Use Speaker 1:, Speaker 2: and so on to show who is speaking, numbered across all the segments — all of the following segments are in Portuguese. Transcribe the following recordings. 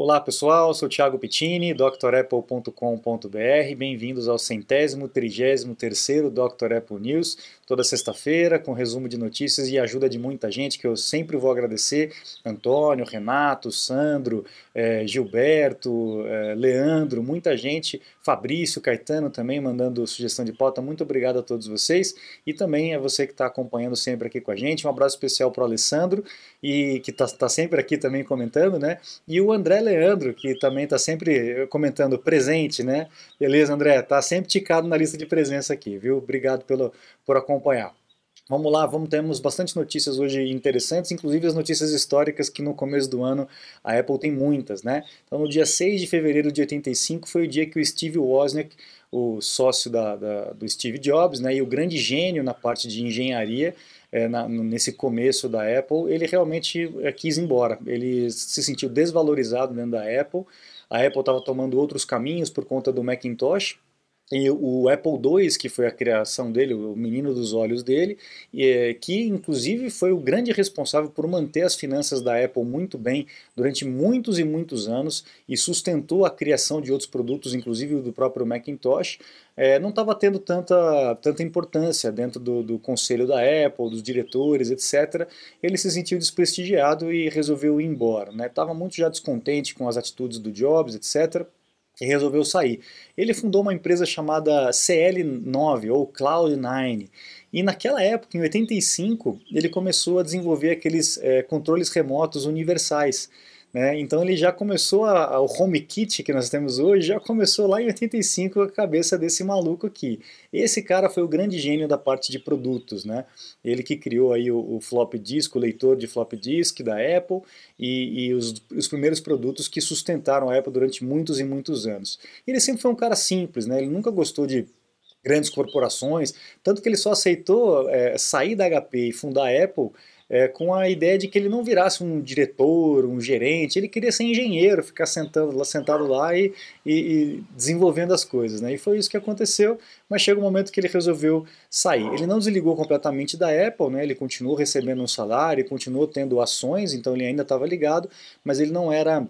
Speaker 1: Olá pessoal, sou Thiago Pittini, drapple.com.br. Bem-vindos ao centésimo, trigésimo terceiro Dr. Apple News, toda sexta-feira, com resumo de notícias e ajuda de muita gente que eu sempre vou agradecer: Antônio, Renato, Sandro, eh, Gilberto, eh, Leandro, muita gente, Fabrício, Caetano também mandando sugestão de pauta. Muito obrigado a todos vocês e também a você que está acompanhando sempre aqui com a gente. Um abraço especial para o Alessandro e que está tá sempre aqui também comentando, né? E o André Leandro, que também está sempre comentando presente, né? Beleza, André? Tá sempre ticado na lista de presença aqui, viu? Obrigado pelo, por acompanhar. Vamos lá, vamos temos bastante notícias hoje interessantes, inclusive as notícias históricas que no começo do ano a Apple tem muitas, né? Então no dia 6 de fevereiro de 85 foi o dia que o Steve Wozniak, o sócio da, da, do Steve Jobs, né, e o grande gênio na parte de engenharia, é, na, nesse começo da Apple, ele realmente é, quis ir embora. Ele se sentiu desvalorizado dentro da Apple. A Apple estava tomando outros caminhos por conta do Macintosh. E o Apple II, que foi a criação dele, o menino dos olhos dele, e, que inclusive foi o grande responsável por manter as finanças da Apple muito bem durante muitos e muitos anos e sustentou a criação de outros produtos, inclusive do próprio Macintosh, é, não estava tendo tanta, tanta importância dentro do, do conselho da Apple, dos diretores, etc. Ele se sentiu desprestigiado e resolveu ir embora. Estava né? muito já descontente com as atitudes do Jobs, etc e resolveu sair. Ele fundou uma empresa chamada CL9 ou Cloud9 e naquela época, em 85, ele começou a desenvolver aqueles é, controles remotos universais. Né? Então ele já começou a, a, o que nós temos hoje já começou lá em 85 com a cabeça desse maluco aqui. Esse cara foi o grande gênio da parte de produtos, né? Ele que criou aí o, o flop disk, o leitor de flop disk da Apple e, e os, os, primeiros produtos que sustentaram a Apple durante muitos e muitos anos. Ele sempre foi um cara simples, né? Ele nunca gostou de grandes corporações, tanto que ele só aceitou é, sair da HP e fundar a Apple é, com a ideia de que ele não virasse um diretor, um gerente, ele queria ser engenheiro, ficar sentado, sentado lá e, e, e, desenvolvendo as coisas. Né? E foi isso que aconteceu, mas chega um momento que ele resolveu sair. Ele não desligou completamente da Apple, né? ele continuou recebendo um salário, continuou tendo ações, então ele ainda estava ligado, mas ele não era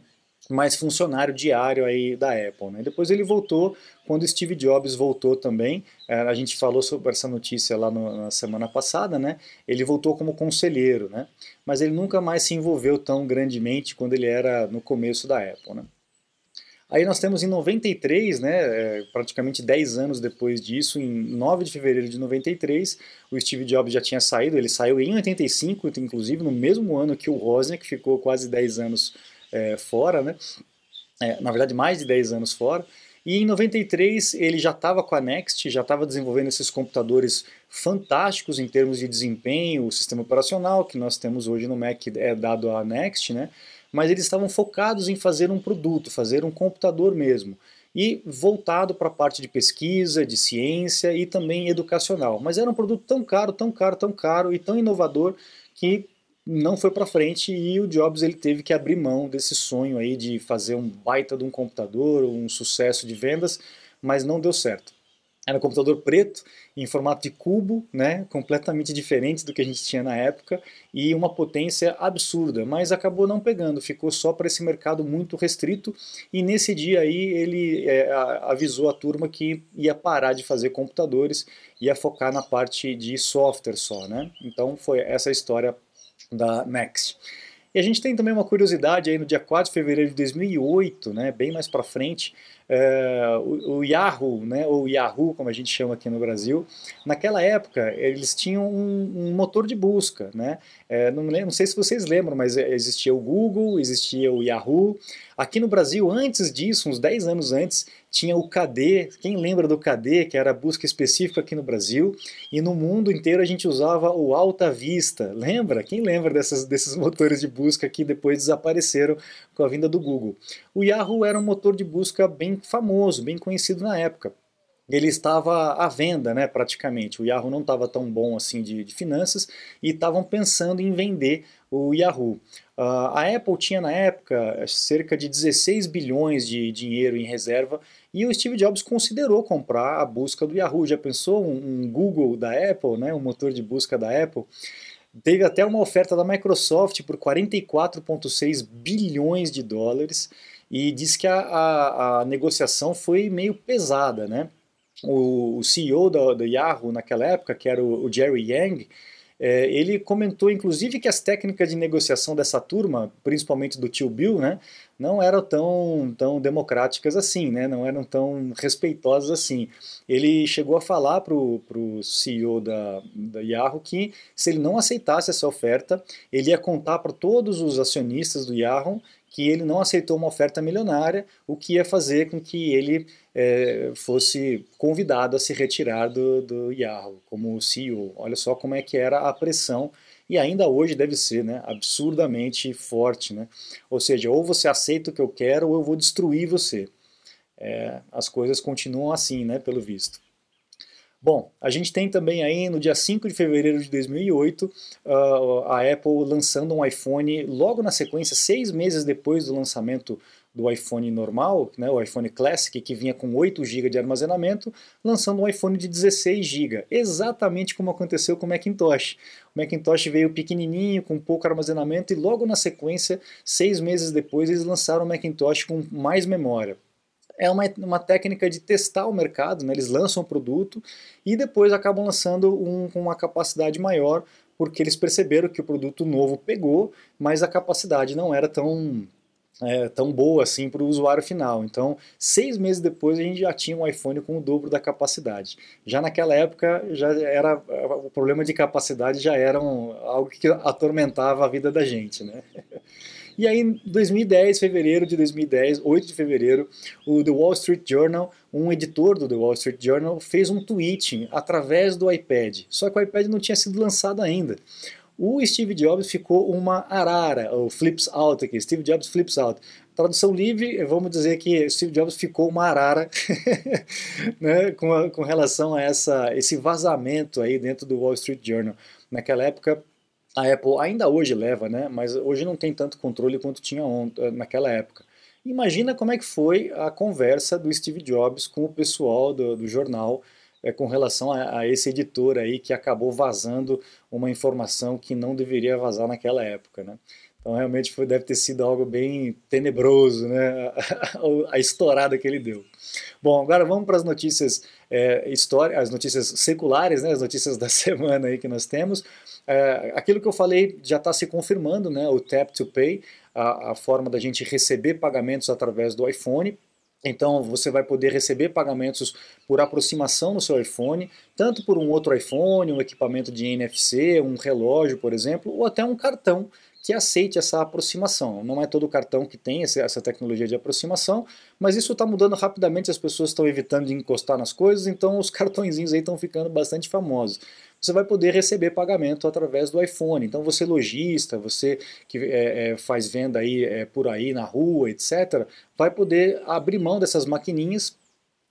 Speaker 1: mais funcionário diário aí da Apple. Né? Depois ele voltou quando Steve Jobs voltou também. É, a gente falou sobre essa notícia lá no, na semana passada, né? Ele voltou como conselheiro, né? Mas ele nunca mais se envolveu tão grandemente quando ele era no começo da Apple, né? Aí nós temos em 93, né, é, praticamente 10 anos depois disso, em 9 de fevereiro de 93, o Steve Jobs já tinha saído, ele saiu em 85, inclusive no mesmo ano que o Wozniak ficou quase 10 anos é, fora, né? É, na verdade, mais de 10 anos fora. E em 93 ele já estava com a Next, já estava desenvolvendo esses computadores fantásticos em termos de desempenho, o sistema operacional que nós temos hoje no Mac é dado à Next, né? Mas eles estavam focados em fazer um produto, fazer um computador mesmo e voltado para a parte de pesquisa, de ciência e também educacional. Mas era um produto tão caro, tão caro, tão caro e tão inovador que não foi para frente e o Jobs ele teve que abrir mão desse sonho aí de fazer um baita de um computador, um sucesso de vendas, mas não deu certo. Era um computador preto, em formato de cubo, né, completamente diferente do que a gente tinha na época, e uma potência absurda, mas acabou não pegando, ficou só para esse mercado muito restrito, e nesse dia aí ele é, avisou a turma que ia parar de fazer computadores, ia focar na parte de software só, né? Então foi essa história da Next. E a gente tem também uma curiosidade aí no dia 4 de fevereiro de 2008, né, bem mais para frente, é, o, o, Yahoo, né, ou Yahoo, como a gente chama aqui no Brasil, naquela época eles tinham um, um motor de busca. Né? É, não, não sei se vocês lembram, mas existia o Google, existia o Yahoo. Aqui no Brasil, antes disso, uns 10 anos antes, tinha o KD. Quem lembra do KD, que era a busca específica aqui no Brasil? E no mundo inteiro a gente usava o Alta Vista. Lembra? Quem lembra dessas, desses motores de busca que depois desapareceram com a vinda do Google? O Yahoo era um motor de busca bem famoso, bem conhecido na época. Ele estava à venda, né, praticamente. O Yahoo não estava tão bom assim de, de finanças e estavam pensando em vender o Yahoo. Uh, a Apple tinha na época cerca de 16 bilhões de dinheiro em reserva e o Steve Jobs considerou comprar a busca do Yahoo. Já pensou um, um Google da Apple, né, um motor de busca da Apple? Teve até uma oferta da Microsoft por 44,6 bilhões de dólares e diz que a, a, a negociação foi meio pesada, né? O, o CEO do, Yahoo naquela época, que era o, o Jerry Yang, é, ele comentou, inclusive, que as técnicas de negociação dessa turma, principalmente do tio Bill, né, não eram tão, tão democráticas assim, né, não eram tão respeitosas assim. Ele chegou a falar para o CEO da, da Yahoo que se ele não aceitasse essa oferta, ele ia contar para todos os acionistas do Yahoo que ele não aceitou uma oferta milionária, o que ia fazer com que ele é, fosse convidado a se retirar do, do Yahoo como CEO. Olha só como é que era a pressão e ainda hoje deve ser né, absurdamente forte. Né? Ou seja, ou você aceita o que eu quero ou eu vou destruir você. É, as coisas continuam assim, né, pelo visto. Bom, a gente tem também aí no dia 5 de fevereiro de 2008 uh, a Apple lançando um iPhone logo na sequência, seis meses depois do lançamento do iPhone normal, né, o iPhone Classic, que vinha com 8 GB de armazenamento, lançando um iPhone de 16 GB, exatamente como aconteceu com o Macintosh. O Macintosh veio pequenininho, com pouco armazenamento, e logo na sequência, seis meses depois, eles lançaram o Macintosh com mais memória é uma, uma técnica de testar o mercado, né? eles lançam o produto e depois acabam lançando um com uma capacidade maior, porque eles perceberam que o produto novo pegou, mas a capacidade não era tão, é, tão boa assim para o usuário final. Então, seis meses depois a gente já tinha um iPhone com o dobro da capacidade. Já naquela época já era o problema de capacidade já era um, algo que atormentava a vida da gente, né? E aí, em 2010, fevereiro de 2010, 8 de fevereiro, o The Wall Street Journal, um editor do The Wall Street Journal, fez um tweet através do iPad. Só que o iPad não tinha sido lançado ainda. O Steve Jobs ficou uma arara, o flips out aqui, Steve Jobs flips out. Tradução livre, vamos dizer que Steve Jobs ficou uma arara né, com, a, com relação a essa, esse vazamento aí dentro do Wall Street Journal. Naquela época, a Apple ainda hoje leva, né? Mas hoje não tem tanto controle quanto tinha eh, naquela época. Imagina como é que foi a conversa do Steve Jobs com o pessoal do, do jornal é, com relação a, a, esse editor aí que acabou vazando uma informação que não deveria vazar naquela época, né? Então realmente foi, deve ter sido algo bem tenebroso, né? a, a estourada que ele deu. Bom, agora vamos para as notícias é, história, as notícias seculares, né? As notícias da semana aí que nós temos. É, aquilo que eu falei já está se confirmando, né? O Tap to Pay, a, a forma da gente receber pagamentos através do iPhone. Então você vai poder receber pagamentos por aproximação no seu iPhone, tanto por um outro iPhone, um equipamento de NFC, um relógio, por exemplo, ou até um cartão que aceite essa aproximação. Não é todo cartão que tem essa tecnologia de aproximação, mas isso está mudando rapidamente, as pessoas estão evitando de encostar nas coisas, então os cartõezinhos aí estão ficando bastante famosos você vai poder receber pagamento através do iPhone. Então você lojista, você que é, é, faz venda aí é, por aí na rua, etc., vai poder abrir mão dessas maquininhas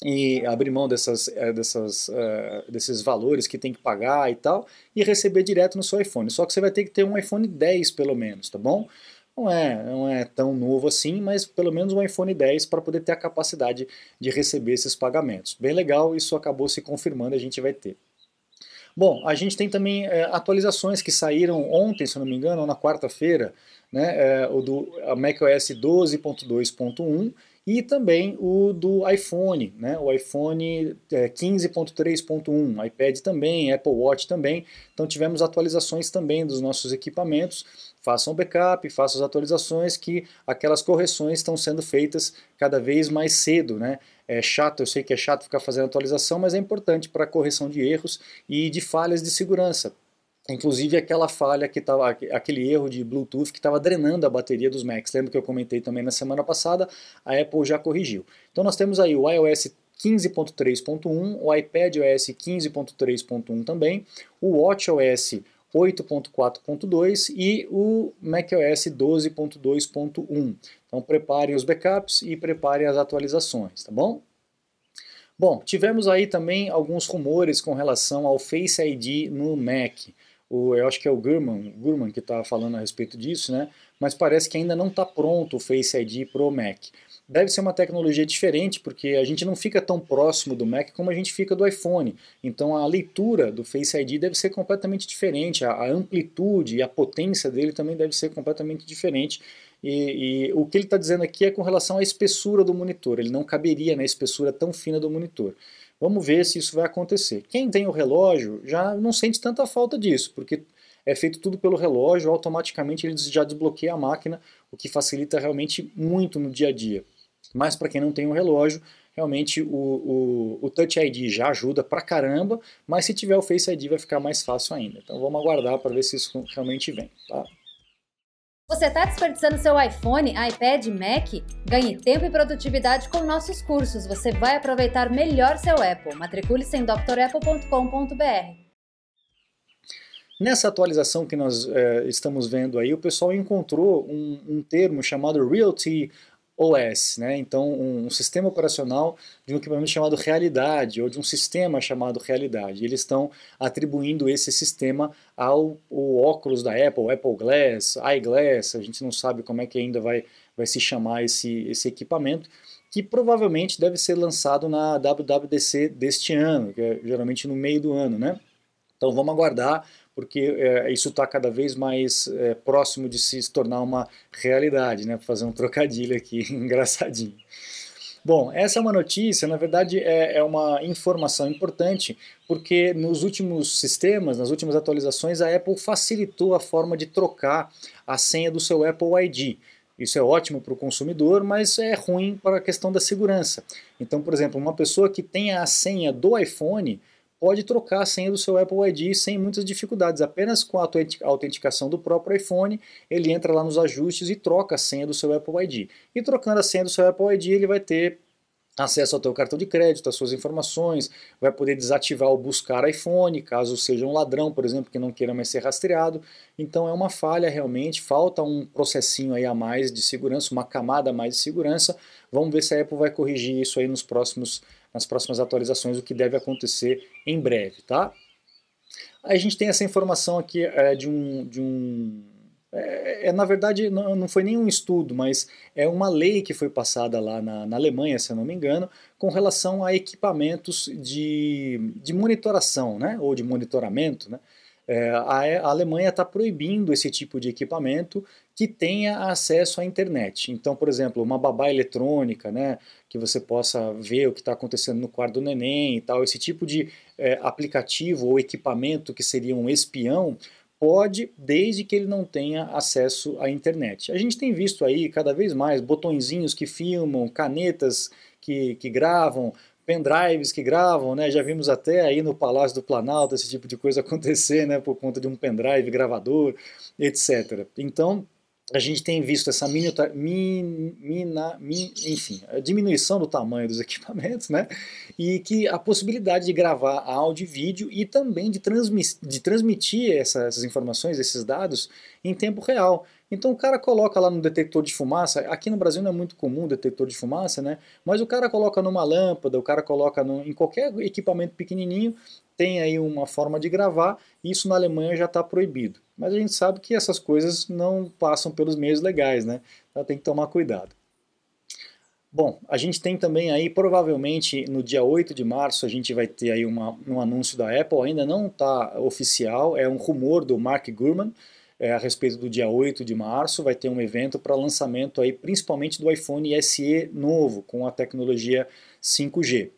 Speaker 1: e abrir mão dessas, é, dessas, uh, desses valores que tem que pagar e tal, e receber direto no seu iPhone. Só que você vai ter que ter um iPhone 10 pelo menos, tá bom? Não é, não é tão novo assim, mas pelo menos um iPhone 10 para poder ter a capacidade de receber esses pagamentos. Bem legal, isso acabou se confirmando, a gente vai ter. Bom, a gente tem também é, atualizações que saíram ontem, se não me engano, ou na quarta-feira, né, é, o do macOS 12.2.1 e também o do iPhone, né, o iPhone é, 15.3.1, iPad também, Apple Watch também. Então tivemos atualizações também dos nossos equipamentos façam backup, façam as atualizações, que aquelas correções estão sendo feitas cada vez mais cedo. Né? É chato, eu sei que é chato ficar fazendo atualização, mas é importante para correção de erros e de falhas de segurança. Inclusive aquela falha que estava, aquele erro de Bluetooth que estava drenando a bateria dos Macs. Lembra que eu comentei também na semana passada? A Apple já corrigiu. Então nós temos aí o iOS 15.3.1, o iPadOS 15.3.1 também, o WatchOS 8.4.2 e o macOS 12.2.1. Então preparem os backups e preparem as atualizações, tá bom? Bom, tivemos aí também alguns rumores com relação ao Face ID no Mac. O, eu acho que é o Gurman, Gurman que está falando a respeito disso, né? Mas parece que ainda não está pronto o Face ID para o Mac. deve ser uma tecnologia diferente, porque a gente não fica tão próximo do Mac como a gente fica do iPhone. Então a leitura do Face ID deve ser completamente diferente, a, a amplitude e a potência dele também deve ser completamente diferente. E, e o que ele está dizendo aqui é com relação à espessura do monitor, ele não caberia na espessura tão fina do monitor. Vamos ver se isso vai acontecer. Quem tem o relógio já não sente tanta falta disso, porque é feito tudo pelo relógio, automaticamente ele já desbloqueia a máquina, o que facilita realmente muito no dia a dia. Mas para quem não tem um relógio, realmente o, o, o, Touch ID já ajuda pra caramba, mas se tiver o Face ID vai ficar mais fácil ainda. Então vamos aguardar para ver se isso realmente vem. Tá?
Speaker 2: Você está desperdiçando seu iPhone, iPad, Mac? Ganhe tempo e produtividade com nossos cursos. Você vai aproveitar melhor seu Apple. Matricule-se em drapple.com.br.
Speaker 1: Nessa atualização que nós é, estamos vendo aí, o pessoal encontrou um, um termo chamado Realty OS, né? então um, um, sistema operacional de um equipamento chamado Realidade, ou de um sistema chamado Realidade. Eles estão atribuindo esse sistema ao, ao óculos da Apple, Apple Glass, iGlass, a gente não sabe como é que ainda vai, vai se chamar esse, esse equipamento, que provavelmente deve ser lançado na WWDC deste ano, que é geralmente no meio do ano, né? Então vamos aguardar porque é, isso está cada vez mais é, próximo de se tornar uma realidade, né? fazer um trocadilho aqui engraçadinho. Bom, essa é uma notícia, na verdade é, é, uma informação importante, porque nos últimos sistemas, nas últimas atualizações, a Apple facilitou a forma de trocar a senha do seu Apple ID. Isso é ótimo para o consumidor, mas é ruim para a questão da segurança. Então, por exemplo, uma pessoa que tenha a senha do iPhone pode trocar a senha do seu Apple ID sem muitas dificuldades. Apenas com a autenticação do próprio iPhone, ele entra lá nos ajustes e troca a senha do seu Apple ID. E trocando a senha do seu Apple ID, ele vai ter acesso ao teu cartão de crédito, às suas informações, vai poder desativar o buscar iPhone, caso seja um ladrão, por exemplo, que não queira mais ser rastreado. Então é uma falha realmente, falta um processinho aí a mais de segurança, uma camada a mais de segurança. Vamos ver se a Apple vai corrigir isso aí nos próximos nas próximas atualizações, o que deve acontecer em breve, tá? A gente tem essa informação aqui é, de um, de um é, é, na verdade, não, não foi nenhum estudo, mas é uma lei que foi passada lá na, na Alemanha, se eu não me engano, com relação a equipamentos de, de monitoração, né, ou de monitoramento, né, é, a, a, Alemanha está proibindo esse tipo de equipamento que tenha acesso à internet. Então, por exemplo, uma babá eletrônica, né, que você possa ver o que está acontecendo no quarto do neném e tal, esse tipo de é, aplicativo ou equipamento que seria um espião, pode, desde que ele não tenha acesso à internet. A gente tem visto aí cada vez mais botõezinhos que filmam, canetas que, que gravam, pendrives que gravam, né? Já vimos até aí no Palácio do Planalto esse tipo de coisa acontecer, né? Por conta de um pendrive gravador, etc. Então, a gente tem visto essa minuta, min, mina, min, enfim, a diminuição do tamanho dos equipamentos, né? E que a possibilidade de gravar áudio e vídeo e também de, transmi de transmitir essas, essas informações, esses dados em tempo real. Então o cara coloca lá no detector de fumaça, aqui no Brasil não é muito comum o detector de fumaça, né? Mas o cara coloca numa lâmpada, o cara coloca no, em qualquer equipamento pequenininho, tem aí uma forma de gravar, e isso na Alemanha já está proibido. Mas a gente sabe que essas coisas não passam pelos meios legais, né? Então tem que tomar cuidado. Bom, a gente tem também aí, provavelmente no dia 8 de março, a gente vai ter aí uma, um anúncio da Apple, ainda não está oficial, é um rumor do Mark Gurman, é, a respeito do dia 8 de março, vai ter um evento para lançamento aí, principalmente do iPhone SE novo, com a tecnologia 5G.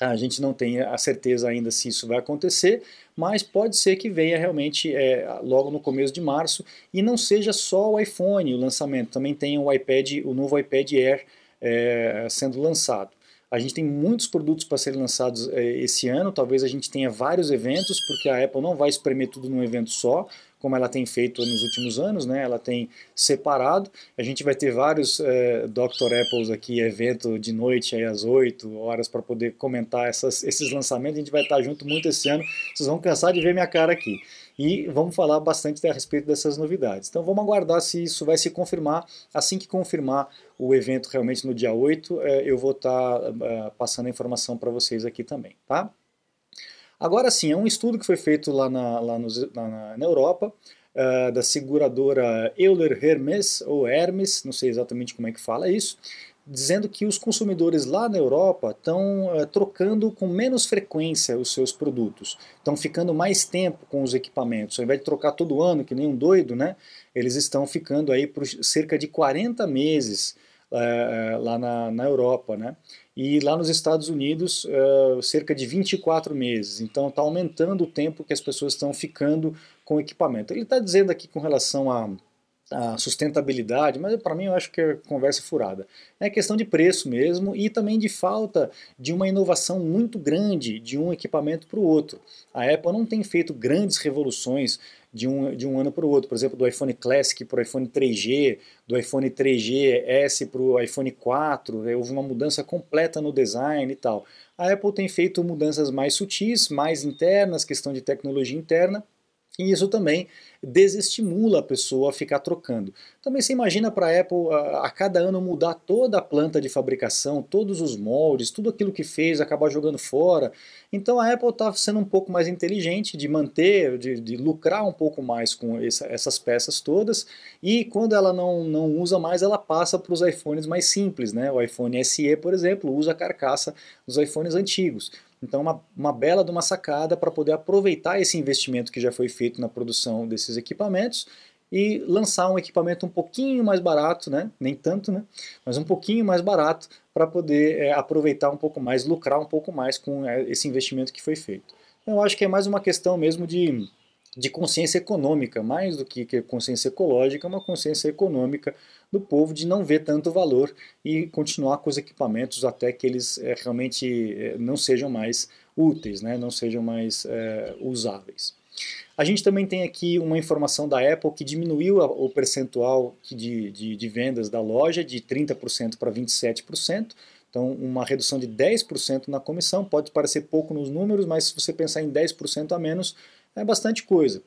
Speaker 1: A gente não tem a certeza ainda se isso vai acontecer, mas pode ser que venha realmente é, logo no começo de março e não seja só o iPhone o lançamento, também tem o iPad, o novo iPad Air é, sendo lançado. A gente tem muitos produtos para serem lançados é, esse ano, talvez a gente tenha vários eventos, porque a Apple não vai espremer tudo num evento só, como ela tem feito nos últimos anos, né? ela tem separado. A gente vai ter vários é, Dr. Apples aqui, evento de noite aí às 8 horas para poder comentar essas, esses lançamentos. A gente vai estar junto muito esse ano. Vocês vão cansar de ver minha cara aqui. E vamos falar bastante a respeito dessas novidades. Então vamos aguardar se isso vai se confirmar. Assim que confirmar o evento realmente no dia 8, é, eu vou estar é, passando a informação para vocês aqui também. Tá? Agora sim, é um estudo que foi feito lá na, lá nos, na, na Europa, uh, da seguradora Euler Hermes, ou Hermes, não sei exatamente como é que fala isso, dizendo que os consumidores lá na Europa estão é, trocando com menos frequência os seus produtos, estão ficando mais tempo com os equipamentos, ao invés de trocar todo ano, que nem um doido, né, eles estão ficando aí por cerca de 40 meses é, lá na, na Europa, né, e lá nos Estados Unidos é, cerca de 24 meses, então está aumentando o tempo que as pessoas estão ficando com o equipamento. Ele está dizendo aqui com relação a a sustentabilidade, mas para mim eu acho que é conversa furada. É questão de preço mesmo e também de falta de uma inovação muito grande de um equipamento para o outro. A Apple não tem feito grandes revoluções de um, de um ano para o outro, por exemplo, do iPhone Classic para o iPhone 3G, do iPhone 3GS para o iPhone 4, né, houve uma mudança completa no design e tal. A Apple tem feito mudanças mais sutis, mais internas, questão de tecnologia interna, e isso também desestimula a pessoa a ficar trocando. Também você imagina para a Apple a, a, cada ano mudar toda a planta de fabricação, todos os moldes, tudo aquilo que fez, acabar jogando fora. Então a Apple está sendo um pouco mais inteligente de manter, de, de lucrar um pouco mais com essa, essas peças todas e quando ela não, não usa mais, ela passa para os iPhones mais simples. Né? O iPhone SE, por exemplo, usa a carcaça dos iPhones antigos. Então, uma, uma bela de uma sacada para poder aproveitar esse investimento que já foi feito na produção desses equipamentos e lançar um equipamento um pouquinho mais barato, né? nem tanto, né? mas um pouquinho mais barato para poder é, aproveitar um pouco mais, lucrar um pouco mais com é, esse investimento que foi feito. Então, eu acho que é mais uma questão mesmo de, de consciência econômica, mais do que consciência ecológica, uma consciência econômica do povo de não ver tanto valor e continuar com os equipamentos até que eles é, realmente é, não sejam mais úteis, né, não sejam mais é, usáveis. A gente também tem aqui uma informação da Apple que diminuiu o percentual de, de, de vendas da loja de 30% para 27%. Então, uma redução de 10% na comissão pode parecer pouco nos números, mas se você pensar em 10% a menos, é bastante coisa.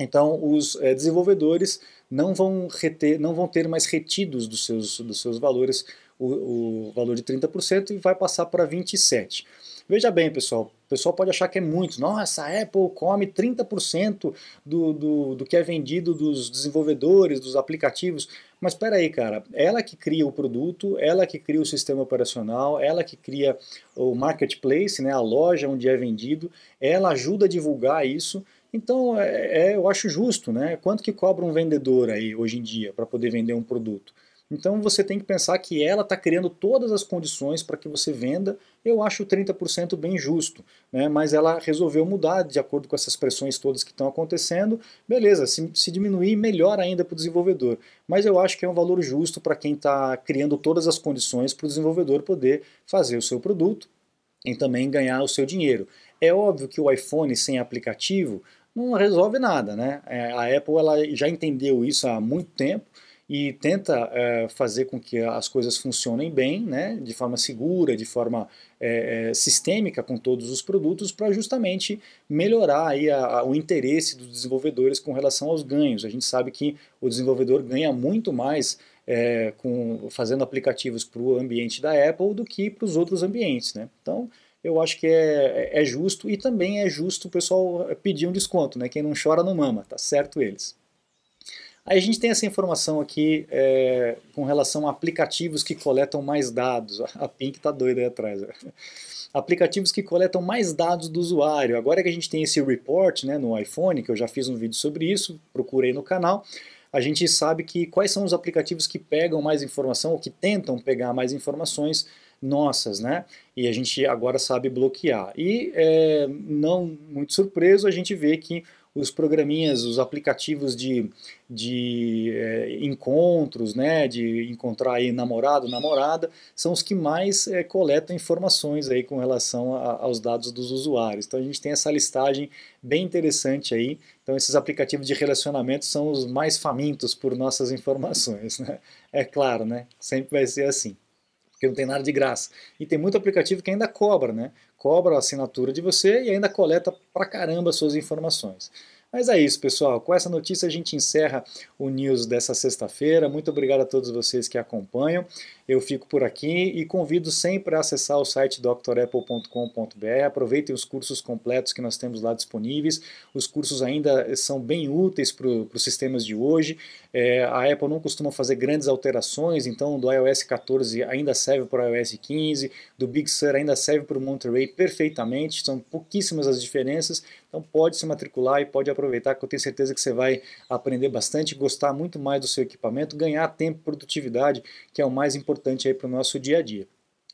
Speaker 1: Então, os é, desenvolvedores não vão, reter, não vão ter mais retidos dos seus, dos seus valores o, o valor de 30% e vai passar para 27%. Veja bem, pessoal, o pessoal pode achar que é muito. Nossa, a Apple come 30% do, do, do que é vendido dos desenvolvedores, dos aplicativos. Mas espera aí, cara, ela que cria o produto, ela que cria o sistema operacional, ela que cria o marketplace, né, a loja onde é vendido, ela ajuda a divulgar isso. Então, é, é, eu acho justo, né? Quanto que cobra um vendedor aí hoje em dia para poder vender um produto? Então você tem que pensar que ela está criando todas as condições para que você venda. Eu acho 30% bem justo, né? mas ela resolveu mudar de acordo com essas pressões todas que estão acontecendo. Beleza, se, se diminuir, melhor ainda para o desenvolvedor. Mas eu acho que é um valor justo para quem está criando todas as condições para o desenvolvedor poder fazer o seu produto e também ganhar o seu dinheiro. É óbvio que o iPhone sem aplicativo não resolve nada, né? É, a Apple ela já entendeu isso há muito tempo e tenta é, fazer com que as coisas funcionem bem, né, de forma segura, de forma é, sistêmica com todos os produtos, para justamente melhorar aí a, a, o interesse dos desenvolvedores com relação aos ganhos. A gente sabe que o desenvolvedor ganha muito mais é, com, fazendo aplicativos para o ambiente da Apple do que para os outros ambientes. Né? Então, eu acho que é, é, é justo e também é justo o pessoal pedir um desconto, né? Quem não chora não mama, tá certo eles. Aí a gente tem essa informação aqui é, com relação a aplicativos que coletam mais dados. A Pink tá doida aí atrás. Aplicativos que coletam mais dados do usuário. Agora que a gente tem esse report né, no iPhone, que eu já fiz um vídeo sobre isso, procurei no canal, a gente sabe que quais são os aplicativos que pegam mais informação ou que tentam pegar mais informações nossas, né? E a gente agora sabe bloquear. E é, não muito surpreso, a gente vê que os programinhas, os aplicativos de, de é, encontros, né, de encontrar aí namorado, namorada, são os que mais é, coletam informações aí com relação a, aos dados dos usuários. Então a gente tem essa listagem bem interessante aí. Então esses aplicativos de relacionamento são os mais famintos por nossas informações, né? É claro, né? Sempre vai ser assim porque não tem nada de graça. E tem muito aplicativo que ainda cobra, né? Cobra a assinatura de você e ainda coleta pra caramba suas informações. Mas é isso, pessoal. Com essa notícia a gente encerra o news dessa sexta-feira. Muito obrigado a todos vocês que acompanham. Eu fico por aqui e convido sempre a acessar o site drapple.com.br. Aproveitem os cursos completos que nós temos lá disponíveis. Os cursos ainda são bem úteis para os sistemas de hoje. É, a Apple não costuma fazer grandes alterações, então do iOS 14 ainda serve para o iOS 15, do Big Sur ainda serve para o Monterey perfeitamente. São pouquíssimas as diferenças. Então pode se matricular e pode aproveitar que eu tenho certeza que você vai aprender bastante, gostar muito mais do seu equipamento, ganhar tempo e produtividade, que é o mais importante aí para o nosso dia a dia.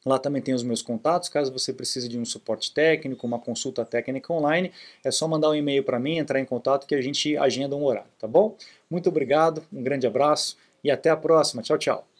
Speaker 1: Lá também tem os meus contatos, caso você precise de um suporte técnico, uma consulta técnica online, é só mandar um e-mail para mim, entrar em contato que a gente agenda um horário, tá bom? Muito obrigado, um grande abraço e até a próxima. Tchau, tchau.